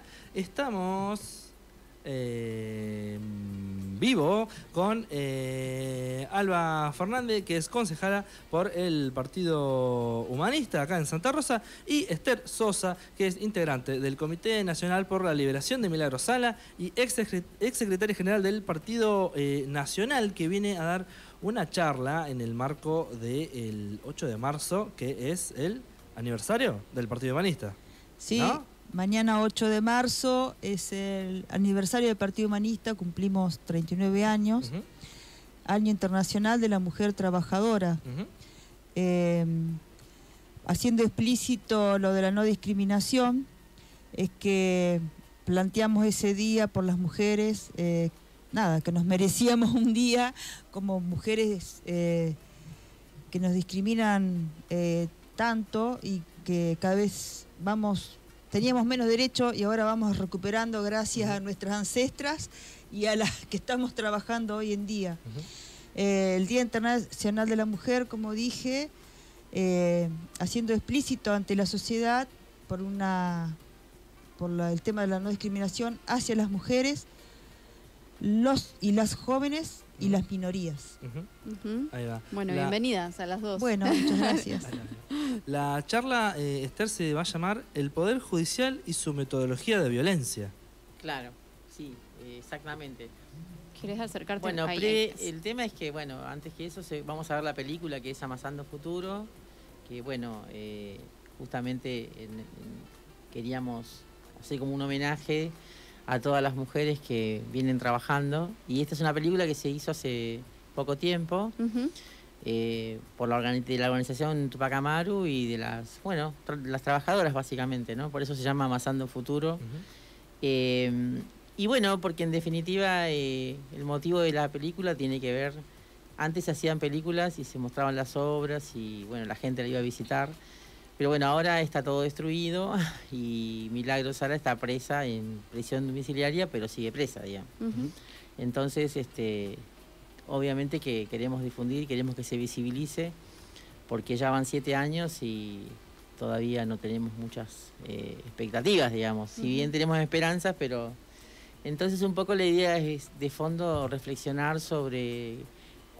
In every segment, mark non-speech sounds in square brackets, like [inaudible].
[laughs] Estamos eh, vivo con eh, Alba Fernández, que es concejala por el Partido Humanista acá en Santa Rosa, y Esther Sosa, que es integrante del Comité Nacional por la Liberación de Milagro Sala y ex, secretaria general del Partido eh, Nacional, que viene a dar una charla en el marco del 8 de marzo, que es el aniversario del Partido Humanista. Sí, mañana 8 de marzo es el aniversario del Partido Humanista, cumplimos 39 años, año internacional de la mujer trabajadora. Em, haciendo explícito lo de la no discriminación, es que planteamos ese día por las mujeres, eh, nada, que nos merecíamos un día como mujeres eh, que nos discriminan eh, tanto y que cada vez vamos, teníamos menos derecho y ahora vamos recuperando gracias a nuestras ancestras y a las que estamos trabajando hoy en día. Eh, el Día Internacional de la Mujer, como dije, eh, haciendo explícito ante la sociedad por una por el tema de la no discriminación hacia las mujeres, los y las jóvenes y las minorías. Bueno, bienvenidas a las dos. Bueno, muchas [laughs] gracias. La charla, eh, Esther, se va a llamar El Poder Judicial y su metodología de violencia. Claro, sí, exactamente. ¿Quieres acercarte? Bueno, el tema es que, bueno, antes que eso vamos a ver la película que es Amasando Futuro, que, bueno, eh, justamente queríamos hacer como un homenaje a todas las mujeres que vienen trabajando. Y esta es una película que se hizo hace poco tiempo eh, por la, de la organización Tupac Amaru y de las, bueno, las trabajadoras básicamente, ¿no? Por eso se llama Amasando Futuro. Eh, y bueno, porque en definitiva eh, el motivo de la película tiene que ver, antes se hacían películas y se mostraban las obras y bueno, la gente la iba a visitar. Pero bueno, ahora está todo destruido [laughs] y Milagro Sala está presa en prisión domiciliaria, pero sigue presa, digamos. Entonces, este, obviamente que queremos difundir, queremos que se visibilice, porque ya van siete años y todavía no tenemos muchas eh, expectativas, digamos. Si bien tenemos esperanzas, pero... Entonces un poco la idea es de fondo reflexionar sobre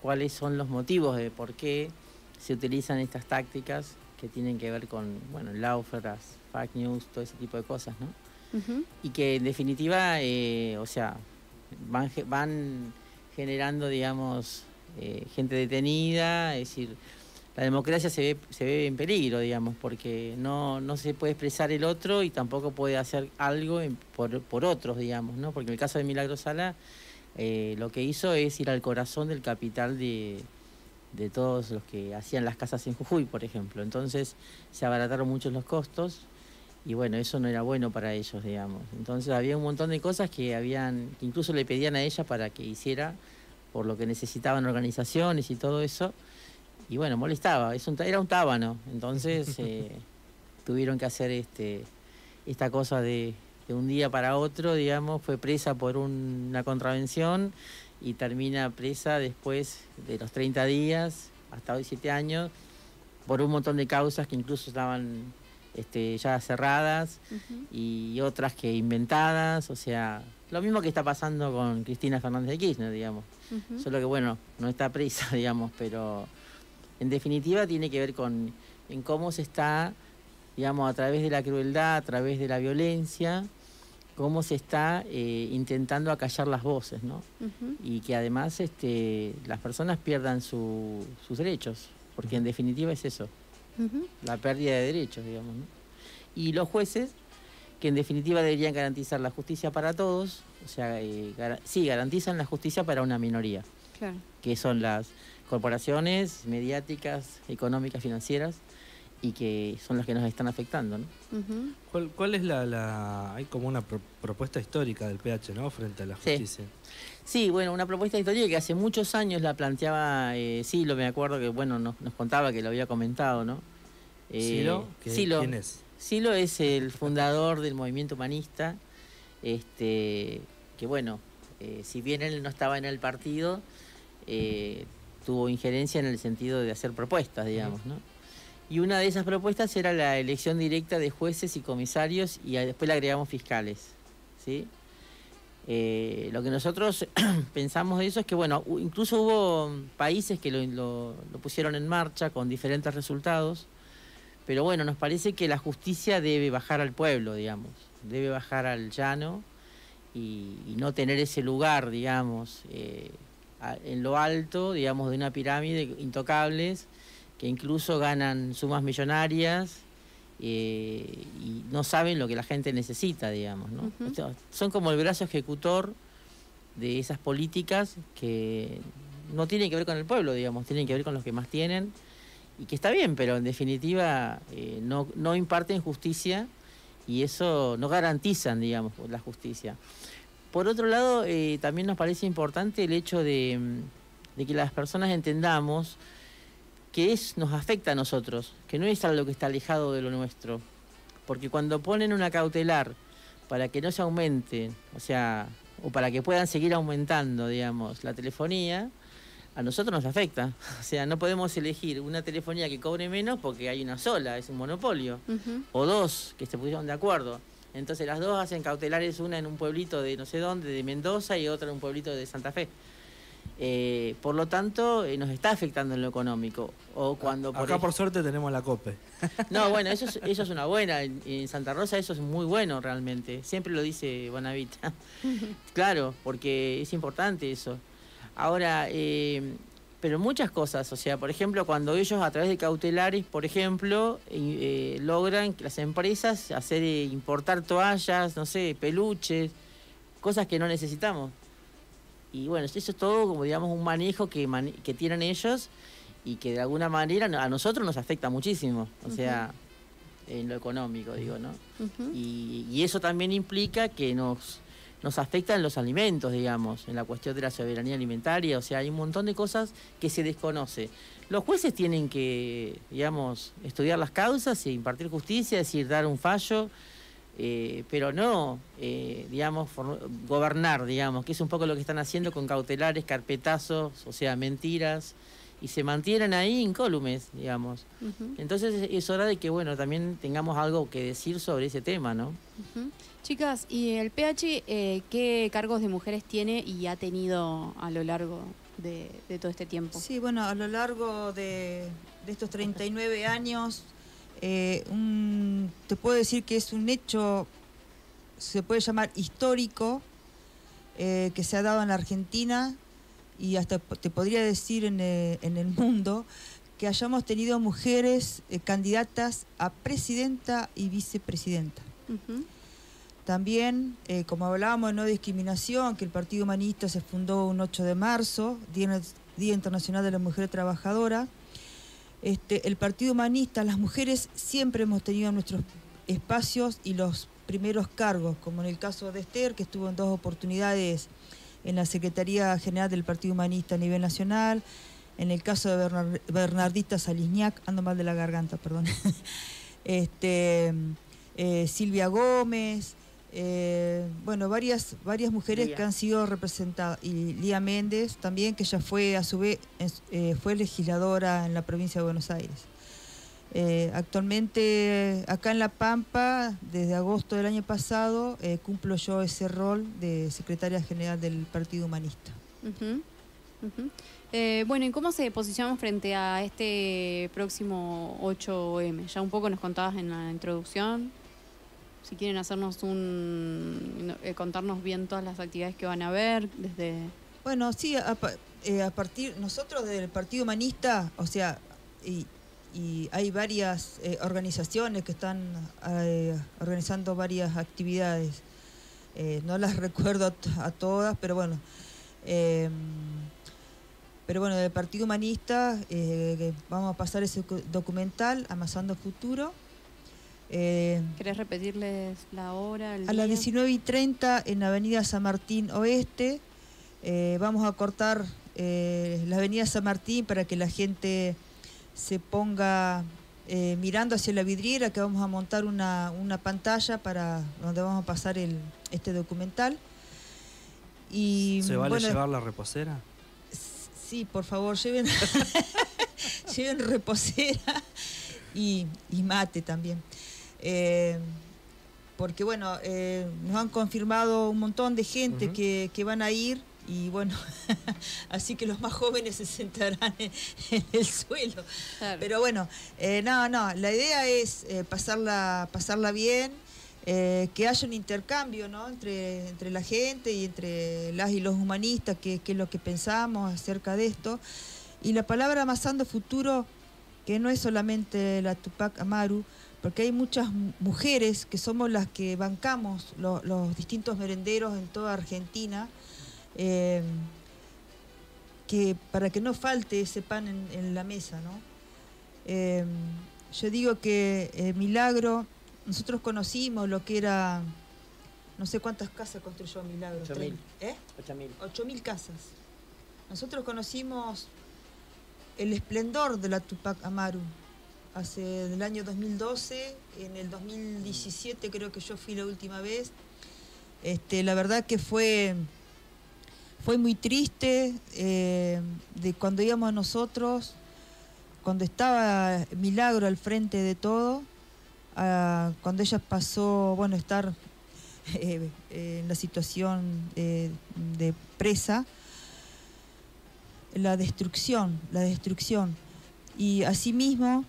cuáles son los motivos de por qué se utilizan estas tácticas que tienen que ver con, bueno, láuferas, fake news, todo ese tipo de cosas, ¿no? Y que en definitiva, eh, o sea, van, van generando, digamos, eh, gente detenida, es decir, la democracia se ve, se ve en peligro, digamos, porque no, no se puede expresar el otro y tampoco puede hacer algo por, por, otros, digamos, ¿no? Porque en el caso de Milagro Sala, eh, lo que hizo es ir al corazón del capital de, de todos los que hacían las casas en Jujuy, por ejemplo. Entonces se abarataron mucho los costos y bueno, eso no era bueno para ellos, digamos. Entonces había un montón de cosas que habían, que incluso le pedían a ella para que hiciera por lo que necesitaban organizaciones y todo eso. Y bueno, molestaba, es un, era un tábano. Entonces [laughs] eh, tuvieron que hacer este, esta cosa de, de, un día para otro, digamos, fue presa por una contravención y termina presa después de los 30 días, hasta hoy 7 años, por un montón de causas que incluso estaban este, ya cerradas y otras que inventadas, o sea, lo mismo que está pasando con Cristina Fernández de Kirchner, digamos. Solo que bueno, no está presa, [laughs] digamos, pero en definitiva tiene que ver con en cómo se está, digamos, a través de la crueldad, a través de la violencia, cómo se está eh, intentando acallar las voces, ¿no? Y que además este, las personas pierdan sus derechos, porque en definitiva es eso, la pérdida de derechos, digamos, ¿no? Y los jueces, que en definitiva deberían garantizar la justicia para todos, o sea, eh, sí, garantizan la justicia para una minoría, que son las corporaciones mediáticas, económicas, financieras, y que son las que nos están afectando. ¿no? ¿Cuál, es la, Hay como una propuesta histórica del PH, ¿no? Frente a la justicia. Sí. bueno, una propuesta histórica que hace muchos años la planteaba eh, Silo, me acuerdo que, bueno, nos, contaba que lo había comentado, ¿no? Eh, ¿Silo? ¿Quién es? Silo es el fundador del movimiento humanista, este, que bueno, eh, si bien él no estaba en el partido, eh, tuvo injerencia en el sentido de hacer propuestas, digamos, ¿no? Y una de esas propuestas era la elección directa de jueces y comisarios y después le agregamos fiscales. ¿sí? Eh, lo que nosotros [clears throat] pensamos de eso es que, bueno, incluso hubo países que lo, pusieron en marcha con diferentes resultados, pero bueno, nos parece que la justicia debe bajar al pueblo, digamos, debe bajar al llano y, no tener ese lugar, digamos, eh, en lo alto, digamos, de una pirámide intocables que incluso ganan sumas millonarias eh, y no saben lo que la gente necesita, digamos. ¿no? son como el brazo ejecutor de esas políticas que no tienen que ver con el pueblo, digamos, tienen que ver con los que más tienen y que está bien, pero en definitiva eh, no, no imparten justicia y eso no garantizan, digamos, la justicia. Por otro lado, eh, también nos parece importante el hecho de, de que las personas entendamos que es, nos afecta a nosotros, que no es algo que está alejado de lo nuestro. Porque cuando ponen una cautelar para que no se aumente, o sea, o para que puedan seguir aumentando, digamos, la telefonía, a nosotros nos afecta. [laughs] O sea, no podemos elegir una telefonía que cobre menos porque hay una sola, es un monopolio. O dos que se pusieron de acuerdo. Entonces las dos hacen cautelares, una en un pueblito de no sé dónde, de Mendoza, y otra en un pueblito de Santa Fe. Eh, por lo tanto, eh, nos está afectando en lo económico. O cuando Acá por suerte tenemos la COPE. [laughs] No, bueno, eso es, eso es una buena. En, Santa Rosa eso es muy bueno realmente. Siempre lo dice Bonavita. [laughs] claro, porque es importante eso. Ahora, eh, pero muchas cosas, o sea, por ejemplo, cuando ellos a través de cautelares, por ejemplo, logran que las empresas hacer importar toallas, no sé, peluches, cosas que no necesitamos. Y bueno, eso es todo como digamos un manejo que, que tienen ellos y que de alguna manera a nosotros nos afecta muchísimo, o sea, en lo económico, digo, ¿no? y, eso también implica que nos, nos afecta en los alimentos, digamos, en la cuestión de la soberanía alimentaria, o sea, hay un montón de cosas que se desconoce. Los jueces tienen que, digamos, estudiar las causas e impartir justicia, es decir, dar un fallo eh, pero no, eh, digamos, gobernar, digamos, que es un poco lo que están haciendo con cautelares, carpetazos, o sea, mentiras, y se mantienen ahí incólumes, digamos. Entonces es hora de que, bueno, también tengamos algo que decir sobre ese tema, ¿no? Chicas, ¿y el PH eh, qué cargos de mujeres tiene y ha tenido a lo largo de, todo este tiempo? Sí, bueno, a lo largo de, de estos 39 años eh, te puedo decir que es un hecho, se puede llamar histórico, eh, que se ha dado en la Argentina y hasta te podría decir en, eh, el mundo, que hayamos tenido mujeres candidatas a presidenta y vicepresidenta. También, como hablábamos de no discriminación, que el Partido Humanista se fundó un 8 de marzo, Día Internacional de la Mujer Trabajadora, este, el Partido Humanista, las mujeres siempre hemos tenido nuestros espacios y los primeros cargos, como en el caso de Esther, que estuvo en dos oportunidades en la Secretaría General del Partido Humanista a nivel nacional, en el caso de Bernardita Salisniak, ando mal de la garganta, perdón, [laughs] este, eh, Silvia Gómez, eh, bueno, varias, varias mujeres que han sido representadas, y Lía Méndez también, que ya fue a su vez, eh, fue legisladora en la provincia de Buenos Aires. Eh, actualmente acá en La Pampa, desde agosto del año pasado, cumplo yo ese rol de secretaria general del Partido Humanista. bueno, ¿y cómo se posicionamos frente a este próximo 8M? Ya un poco nos contabas en la introducción si quieren hacernos un eh, contarnos bien todas las actividades que van a ver desde bueno sí a, eh, partir nosotros del Partido Humanista o sea y, hay varias eh, organizaciones que están organizando varias actividades. No las [laughs] recuerdo a, todas pero bueno em, pero bueno del Partido Humanista vamos a pasar ese documental Amasando Futuro eh, ¿Querés repetirles la hora? a las 19 y 30 en la avenida San Martín Oeste. Eh, vamos a cortar eh, la avenida San Martín para que la gente se ponga mirando hacia la vidriera, que vamos a montar una, pantalla para donde vamos a pasar el, este documental. Y, ¿Se vale llevar la reposera? Sí, por favor, lleven, [laughs] lleven reposera y, mate también. Eh, porque bueno, eh, nos han confirmado un montón de gente que, van a ir y bueno, [laughs] así que los más jóvenes se sentarán en, el suelo. Pero bueno, eh, no, no, la idea es pasarla, pasarla bien, que haya un intercambio ¿no? entre, entre la gente y entre las y los humanistas, que, que es lo que pensamos acerca de esto. Y la palabra amasando futuro, que no es solamente la Tupac Amaru, porque hay muchas mujeres que somos las que bancamos los distintos merenderos en toda Argentina, eh, que para que no falte ese pan en, la mesa, ¿no? Eh, yo digo que eh, Milagro, nosotros conocimos lo que era, no sé cuántas casas construyó Milagro. 8.000. ¿Eh? 8.000. 8.000 casas. Nosotros conocimos el esplendor de la Tupac Amaru. Hace el año 2012, en el 2017 creo que yo fui la última vez. Este, la verdad que fue, fue muy triste eh, de cuando íbamos nosotros, cuando estaba Milagro al frente de todo, cuando ella pasó, bueno, estar [laughs] eh, en la situación de presa la destrucción, la destrucción. Y asimismo,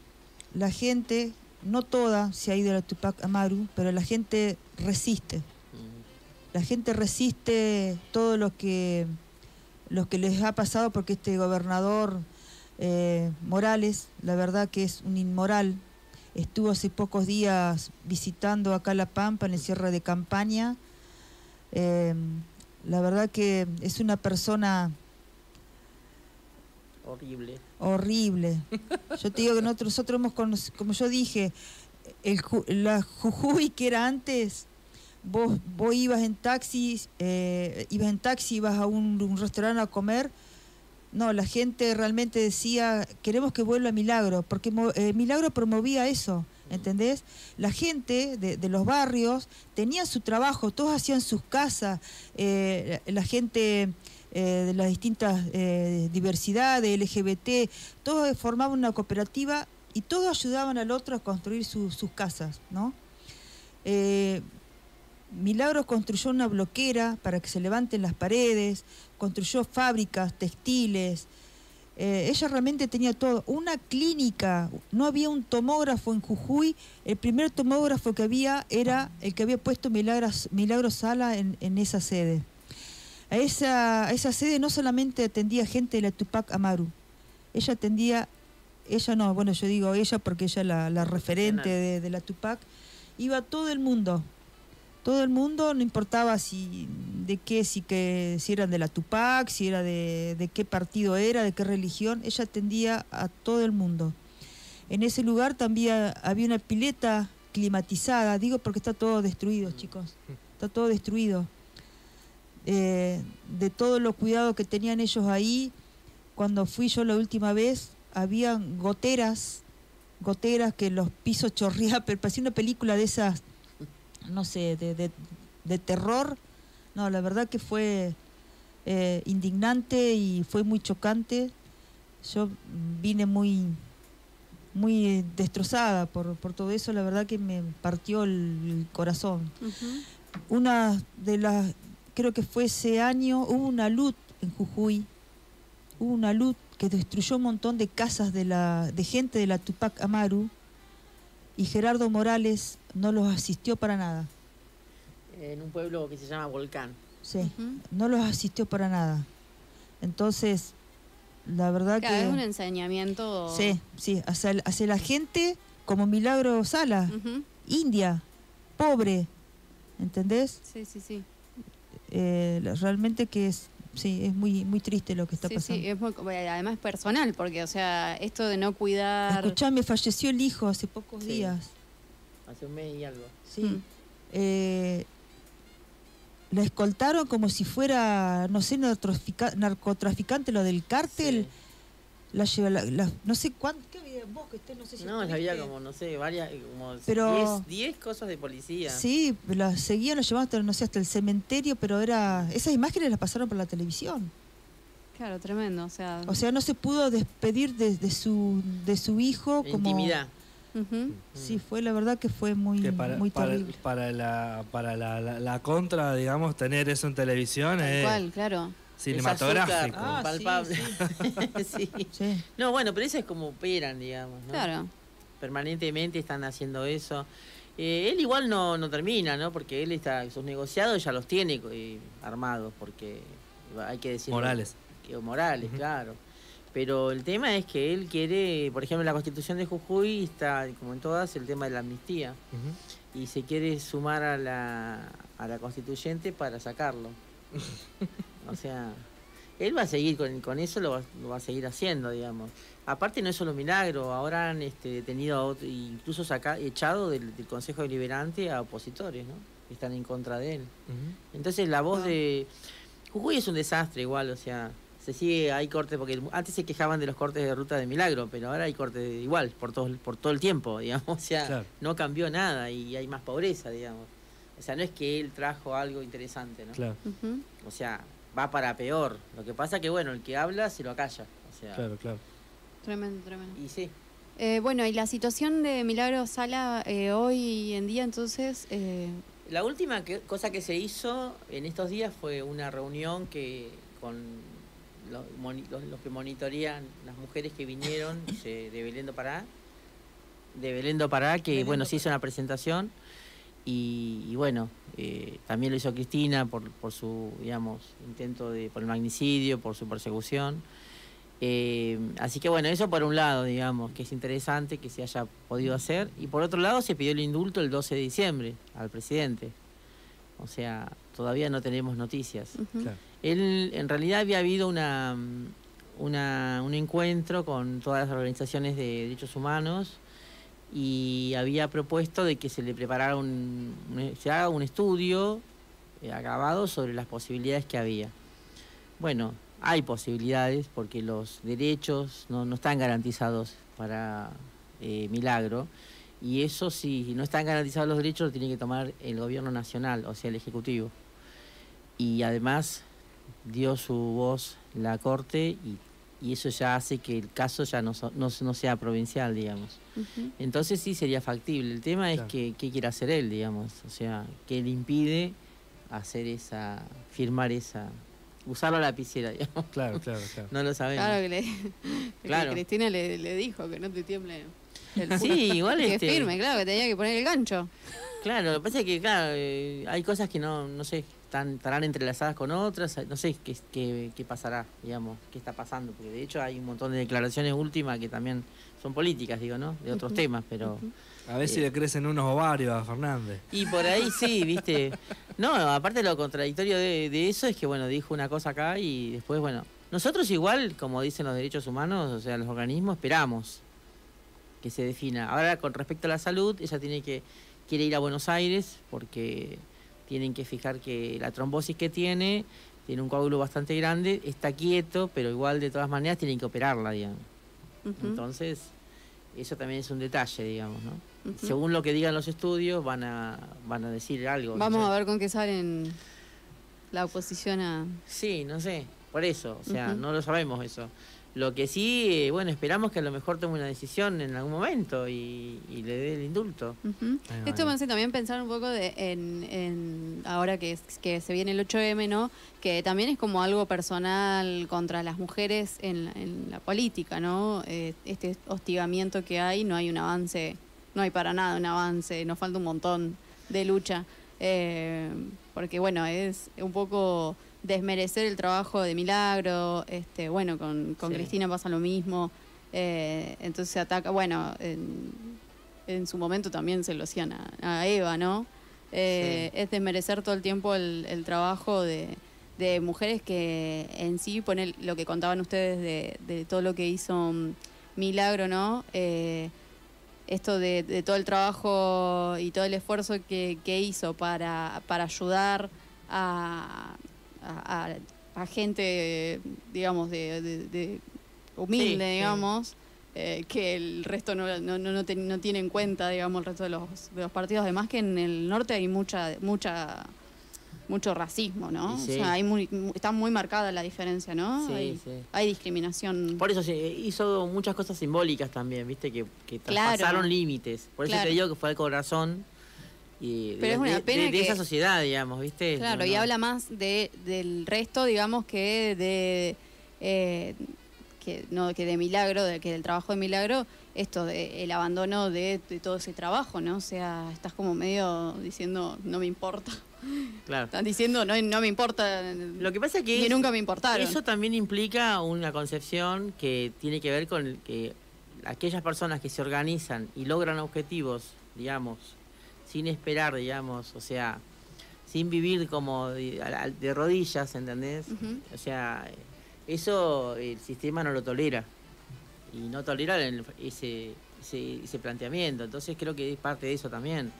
la gente, no toda se ha ido a la Tupac Amaru, pero la gente resiste. La gente resiste todo lo que, lo que les ha pasado porque este gobernador eh, Morales, la verdad que es un inmoral, estuvo hace pocos días visitando acá La Pampa en el cierre de campaña. Eh, la verdad que es una persona Horrible. Horrible. [laughs] Yo te digo que nosotros, hemos conocido, como yo dije, el, la Jujuy que era antes, vos, vos ibas en taxi, eh, ibas en taxi, ibas a un, restaurante a comer. No, la gente realmente decía, queremos que vuelva Milagro, porque eh, Milagro promovía eso, ¿entendés? La gente de, los barrios tenía su trabajo, todos hacían sus casas, eh, la gente eh, de las distintas eh, diversidades, LGBT, todos formaban una cooperativa y todos ayudaban al otro a construir sus casas, ¿no? Eh, Milagros construyó una bloquera para que se levanten las paredes, construyó fábricas, textiles. ella realmente tenía todo. Una clínica, no había un tomógrafo en Jujuy. El primer tomógrafo que había era el que había puesto Milagros, Milagros Sala en esa sede. A esa, esa sede no solamente atendía gente de la Tupac Amaru, ella atendía, ella no, bueno, yo digo ella porque ella es la, referente de, la Tupac, iba todo el mundo, todo el mundo, no importaba si de qué, si que si eran de la Tupac, si era de, de qué partido era, de qué religión, ella atendía a todo el mundo. En ese lugar también había una pileta climatizada, digo porque está todo destruido, chicos, está todo destruido. Eh, de todos los cuidados que tenían ellos ahí, cuando fui yo la última vez, habían goteras, goteras que los pisos chorreaban, [laughs] pero parecía una película de esas, no sé, de, terror. No, la verdad que fue eh, indignante y fue muy chocante. Yo vine muy muy destrozada por, por todo eso, la verdad que me partió el, corazón. Una de las creo que fue ese año, hubo una luz en Jujuy, hubo una luz que destruyó un montón de casas de, la, de gente de la Tupac Amaru y Gerardo Morales no los asistió para nada. En un pueblo que se llama Volcán. Sí, no los asistió para nada. Entonces, la verdad que... Es un enseñamiento... Sí, sí, hacia, hacia la gente como Milagro Sala, India, pobre, ¿entendés? Sí, sí, sí. Eh, realmente que es sí es muy muy triste lo que está pasando sí, es muy, además personal porque o sea esto de no cuidar escuchame falleció el hijo hace pocos días. Hace un mes y algo. Sí. Mm. eh, la escoltaron como si fuera no sé narcotraficante lo del cártel la lleva la, no sé cuánto vos que estés, no sé si No, había como, no sé, varias, como 10 cosas de policía. Sí, las seguían, las llevaban hasta, no sé, hasta el cementerio, pero era. Esas imágenes las pasaron por la televisión. Claro, tremendo, o sea. O sea, no se pudo despedir de, su, de su hijo como. Intimidad. Sí, fue la verdad que fue muy, Que para, muy para, terrible. para la, para la, la- la contra, digamos, tener eso en televisión Tal es cual, claro. Cinematográfico. Ah, palpable. sí, [laughs] Sí. Sí. No, bueno, pero eso es como operan, digamos. ¿no? Claro. Permanentemente están haciendo eso. Eh, él igual no, no termina, ¿no? Porque él está, sus negociados ya los tiene eh, armados, porque hay que decir. Morales. Que, Morales, claro. Pero el tema es que él quiere, por ejemplo, en la constitución de Jujuy está, como en todas, el tema de la amnistía. Y se quiere sumar a la, a la constituyente para sacarlo. [laughs] o sea, él va a seguir con, con eso, lo va, lo va a seguir haciendo, digamos. Aparte no es solo milagro, ahora han este, detenido, a otro- incluso saca, echado del, del Consejo Deliberante a opositores, ¿no? Que están en contra de él. Entonces la voz Ah. de... Jujuy es un desastre igual, o sea, se sigue, hay cortes, porque antes se quejaban de los cortes de ruta de milagro, pero ahora hay cortes de- igual, por todo, por todo el tiempo, [laughs] digamos, o sea, Claro. no cambió nada y hay más pobreza, digamos. O sea, no es que él trajo algo interesante, ¿no? Claro. O sea, va para peor. Lo que pasa que, bueno, el que habla se lo acalla. O sea, claro, claro. Tremendo, tremendo. y sí. Eh, bueno, y la situación de Milagro Sala eh, hoy en día, entonces, eh, La última que- cosa que se hizo en estos días fue una reunión que con los, los- los que monitorean las mujeres que vinieron [coughs] se- de Belén do Pará, de Belén do Pará, que Belén bueno, do se hizo una presentación y, y bueno, eh, también lo hizo Cristina por, por su, digamos, intento de, por el magnicidio, por su persecución. Eh, así que bueno, eso por un lado, digamos, que es interesante que se haya podido hacer. Y por otro lado, se pidió el indulto el 12 de diciembre al presidente. O sea, todavía no tenemos noticias. Claro. Él, en realidad había habido una, una, un encuentro con todas las organizaciones de derechos humanos y había propuesto de que se le preparara un, se haga un estudio eh, acabado sobre las posibilidades que había. Bueno, hay posibilidades porque los derechos no, no están garantizados para eh, Milagro y eso si no están garantizados los derechos lo tiene que tomar el gobierno nacional, o sea, el Ejecutivo. Y además dio su voz la Corte y, y eso ya hace que el caso ya no, so- no, no sea provincial, digamos. Entonces sí sería factible. El tema es Claro. que qué quiere hacer él, digamos. O sea, qué le impide hacer esa, firmar esa, usar la lapicera, [laughs] digamos. Claro, claro, claro. No lo sabemos. Claro que, le, [laughs] que Claro. Cristina le, le dijo que no te tiemble el Sí, igual [laughs] que este, firme, claro, que tenía que poner el gancho. Claro, lo que pasa es que, claro, eh, hay cosas que no, no sé, están, estarán entrelazadas con otras, no sé qué, qué, qué pasará, digamos, qué está pasando, porque de hecho hay un montón de declaraciones últimas que también son políticas, digo, ¿no? De otros temas, pero... A ver si le crecen unos ovarios a Fernández. Y por ahí sí, [laughs] viste. No, aparte lo contradictorio de, de eso es que, bueno, dijo una cosa acá y después, bueno, nosotros igual, como dicen los derechos humanos, o sea, los organismos, esperamos que se defina. Ahora, con respecto a la salud, ella tiene que, quiere ir a Buenos Aires porque tienen que fijar que la trombosis que tiene, tiene un coágulo bastante grande, está quieto, pero igual de todas maneras tienen que operarla, digamos. Entonces, eso también es un detalle, digamos, ¿no? Según lo que digan los estudios, van a, van a decir algo. no Vamos sé. a ver con qué salen la oposición a... Sí, no sé, por eso, o sea, no lo sabemos eso. Lo que sí, eh, bueno, esperamos que a lo mejor tome una decisión en algún momento y, y le dé el indulto. Va, Esto me hace también pensar un poco de, en, en ahora que, se viene el 8M, ¿no? Que también es como algo personal contra las mujeres en, la- en la política, ¿no? Eh, este hostigamiento que hay, no hay un avance, no hay para nada un avance, nos falta un montón de lucha. Eh, porque bueno, es un poco desmerecer el trabajo de Milagro, este, bueno, con, con Sí. Cristina pasa lo mismo. Eh, entonces se ataca, bueno, en, en su momento también se lo hacían a, a Eva, ¿no? Eh, Es desmerecer todo el tiempo el, el trabajo de, de mujeres que en sí, poner lo que contaban ustedes de, de todo lo que hizo Milagro, ¿no? Eh, esto de, de todo el trabajo y todo el esfuerzo que, que hizo para, para ayudar a, a, a- a gente, digamos, de, de- de humilde, Sí, sí. digamos, eh, que el resto no, no, no, no, ten- no tiene en cuenta, digamos, el resto de los, de los partidos. Además que en el norte hay mucha, mucha mucho racismo, ¿no? O sea, hay muy, mu- está muy marcada la diferencia, ¿no? Sí, hay, sí. hay discriminación. Por eso se hizo muchas cosas simbólicas también, viste, que, que Claro. traspasaron límites. Por eso Claro. te digo que fue al corazón y de, Pero es una de- pena de- de que- esa sociedad, digamos, viste. Claro, No, y no. habla más de, del resto, digamos, que de eh, que no que de milagro, de que del trabajo de milagro, esto de el abandono de, de todo ese trabajo, ¿no? O sea, estás como medio diciendo no me importa. Claro. Están diciendo no, no me importa. Lo que pasa es que es- nunca me importaron. Eso también implica una concepción que tiene que ver con que aquellas personas que se organizan y logran objetivos, digamos, sin esperar, digamos, o sea, sin vivir como de, de rodillas, ¿entendés? O sea, eso el sistema no lo tolera y no tolera el- ese, ese, ese planteamiento. Entonces creo que es parte de eso también.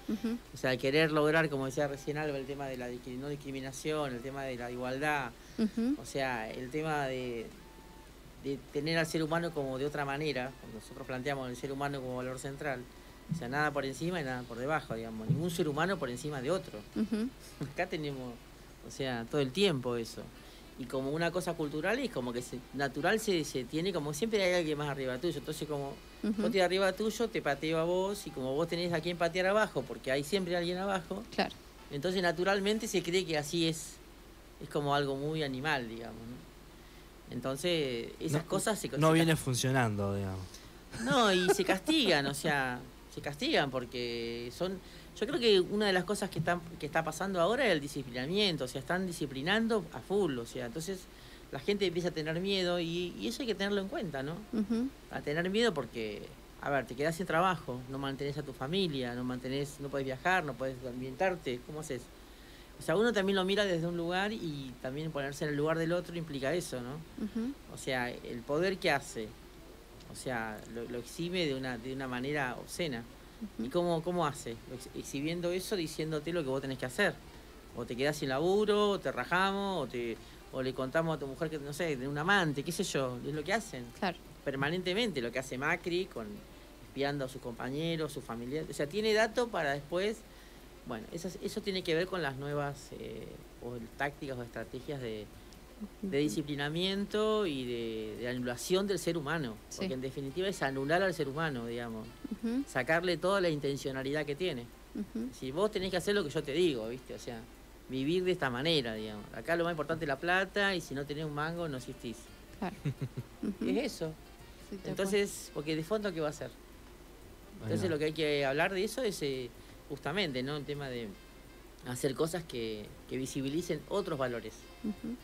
O sea, querer lograr, como decía recién Alba, el tema de la no discriminación, el tema de la igualdad, o sea, el tema de, de tener al ser humano como de otra manera, nosotros planteamos el ser humano como valor central, o sea, nada por encima y nada por debajo, digamos, ningún ser humano por encima de otro. [laughs] Acá tenemos, o sea, todo el tiempo eso. Y como una cosa cultural es como que se, natural se, se tiene como siempre hay alguien más arriba tuyo. Entonces como yo Ujú. estoy arriba tuyo, te pateo a vos y como vos tenés a quien patear abajo, porque hay siempre alguien abajo, Claro. entonces naturalmente se cree que así es, es como algo muy animal, digamos. ¿no? Entonces esas No- cosas se No se viene funcionando, digamos. no, y se castigan, o sea, se castigan porque son... Yo creo que una de las cosas que, están, que está pasando ahora es el disciplinamiento, o sea, están disciplinando a full, o sea, entonces la gente empieza a tener miedo y, y eso hay que tenerlo en cuenta, ¿no? A tener miedo porque, a ver, te quedas sin trabajo, no mantenés a tu familia, no mantenés, no puedes viajar, no puedes ambientarte, ¿cómo haces? O sea, uno también lo mira desde un lugar y también ponerse en el lugar del otro implica eso, ¿no? O sea, el poder que hace, o sea, lo, lo exhibe de una, de una manera obscena. ¿Y cómo, cómo hace? Exhibiendo eso, diciéndote lo que vos tenés que hacer. O te quedás sin laburo, o te rajamos, o, te, o le contamos a tu mujer que, no sé, de un amante, qué sé yo. Es lo que hacen Claro. permanentemente, lo que hace Macri, con espiando a sus compañeros, sus familiares. O sea, tiene datos para después... Bueno, eso, eso tiene que ver con las nuevas eh, o tácticas o estrategias de, de disciplinamiento y de, de anulación del ser humano. Sí. Porque en definitiva es anular al ser humano, digamos. Sacarle toda la intencionalidad que tiene. Si vos tenés que hacer lo que yo te digo, ¿viste? O sea, vivir de esta manera, digamos. Acá lo más importante es la plata y si no tenés un mango no existís. Claro. [laughs] Es eso. Sí, Entonces, porque de fondo, ¿qué va a hacer? Entonces lo que hay que hablar de eso es eh, justamente, ¿no? El tema de hacer cosas que, que visibilicen otros valores.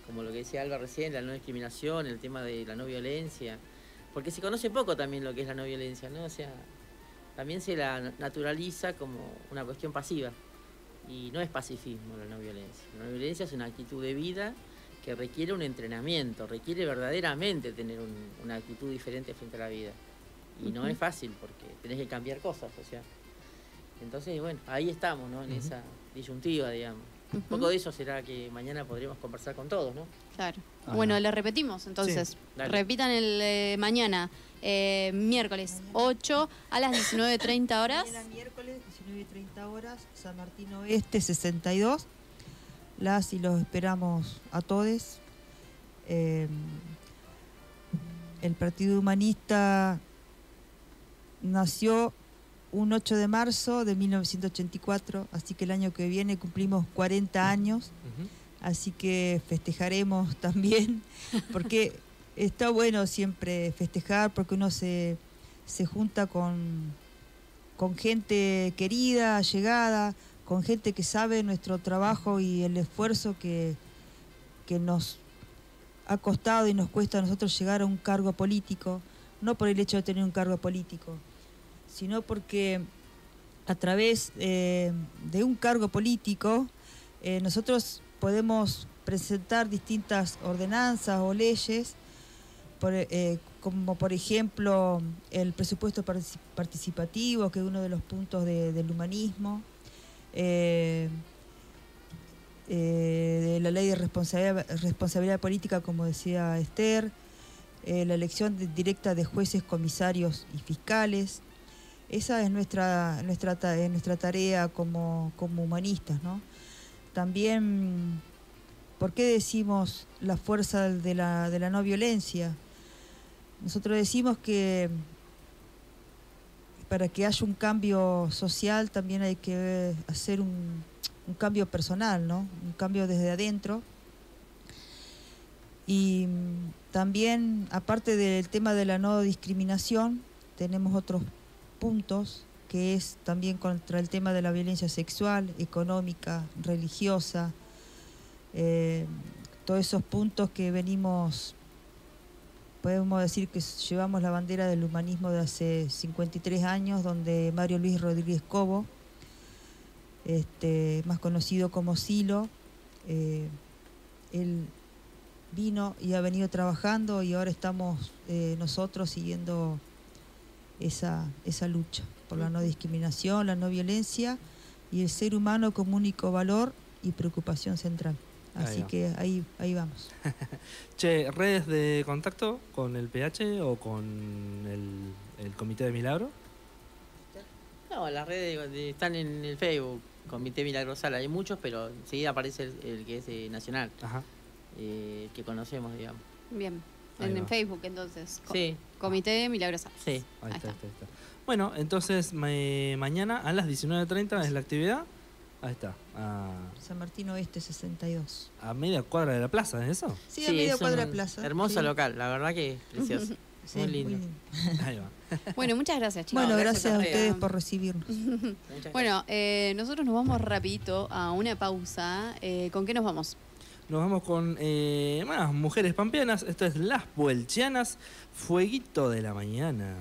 Como lo que decía Alba recién, la no discriminación, el tema de la no violencia, porque se conoce poco también lo que es la no violencia, ¿no? O sea, también se la na- naturaliza como una cuestión pasiva y no es pacifismo la no violencia. La no violencia es una actitud de vida que requiere un entrenamiento, requiere verdaderamente tener un- una actitud diferente frente a la vida. Y no es fácil porque tenés que cambiar cosas, o sea. Entonces, bueno, ahí estamos, ¿no? En esa disyuntiva, digamos. Un poco de eso será que mañana podremos conversar con todos, ¿no? Claro. Ah, bueno, no. le repetimos entonces. Repitan el eh, mañana, eh, miércoles 8 a las 19.30 horas. Mañana miércoles, 19 y 30 horas, San Martín Oeste 62. Las y los esperamos a todos. Eh, el Partido Humanista nació un 8 de marzo de 1984, así que el año que viene cumplimos 40 años, así que festejaremos [laughs] también, porque está bueno siempre festejar, porque uno se, se junta con, con gente querida, allegada, con gente que sabe nuestro trabajo y el esfuerzo que, que nos ha costado y nos cuesta a nosotros llegar a un cargo político, no por el hecho de tener un cargo político, sino porque a través eh, de un cargo político eh, nosotros podemos presentar distintas ordenanzas o leyes, eh, como por ejemplo el presupuesto partici- participativo, que es uno de los puntos de- del humanismo, de la ley de responsabilidad, política, como decía Esther, la elección directa de jueces, comisarios y fiscales. Esa es nuestra, nuestra, eh, nuestra tarea como, como humanistas, ¿no? también, ¿por qué decimos la fuerza de la, de la no violencia? Nosotros decimos que para que haya un cambio social también hay que hacer un, un cambio personal, ¿no? Un cambio desde adentro. Y también, aparte del tema de la no discriminación, tenemos otros puntos que es también contra el tema de la violencia sexual, económica, religiosa, eh, todos esos puntos que venimos, podemos decir que llevamos la bandera del humanismo de hace 53 años, donde Mario Luis Rodríguez Cobo, este, más conocido como Silo, eh, él vino y ha venido trabajando y ahora estamos eh, nosotros siguiendo esa, esa lucha por la no discriminación, la no violencia y el ser humano como único valor y preocupación central. Así que ahí, ahí vamos. [laughs] che, ¿redes de contacto con el PH o con el, el Comité de Milagro? No, las redes están en el Facebook, Comité Milagrosal. Hay muchos, pero enseguida aparece el, que es eh, nacional, eh, que conocemos, digamos. Bien, en, Facebook entonces. Sí. Comité Milagrosal. Sí. Ahí, está, Bueno, entonces mañana a las 19.30 es la actividad. Ahí está. San Martín Oeste 62. A media cuadra de la plaza, ¿es eso? Sí, a media cuadra de la plaza. Hermoso local, la verdad que es [laughs] precioso. muy, lindo. Ahí va. [laughs] Bueno, muchas gracias, chicos. Bueno, gracias, a ustedes por recibirnos. [laughs] bueno, eh, nosotros nos vamos rapidito a una pausa. Eh, ¿Con qué nos vamos? Nos vamos con eh, más mujeres pampeanas. Esto es Las Puelchianas, Fueguito de la Mañana.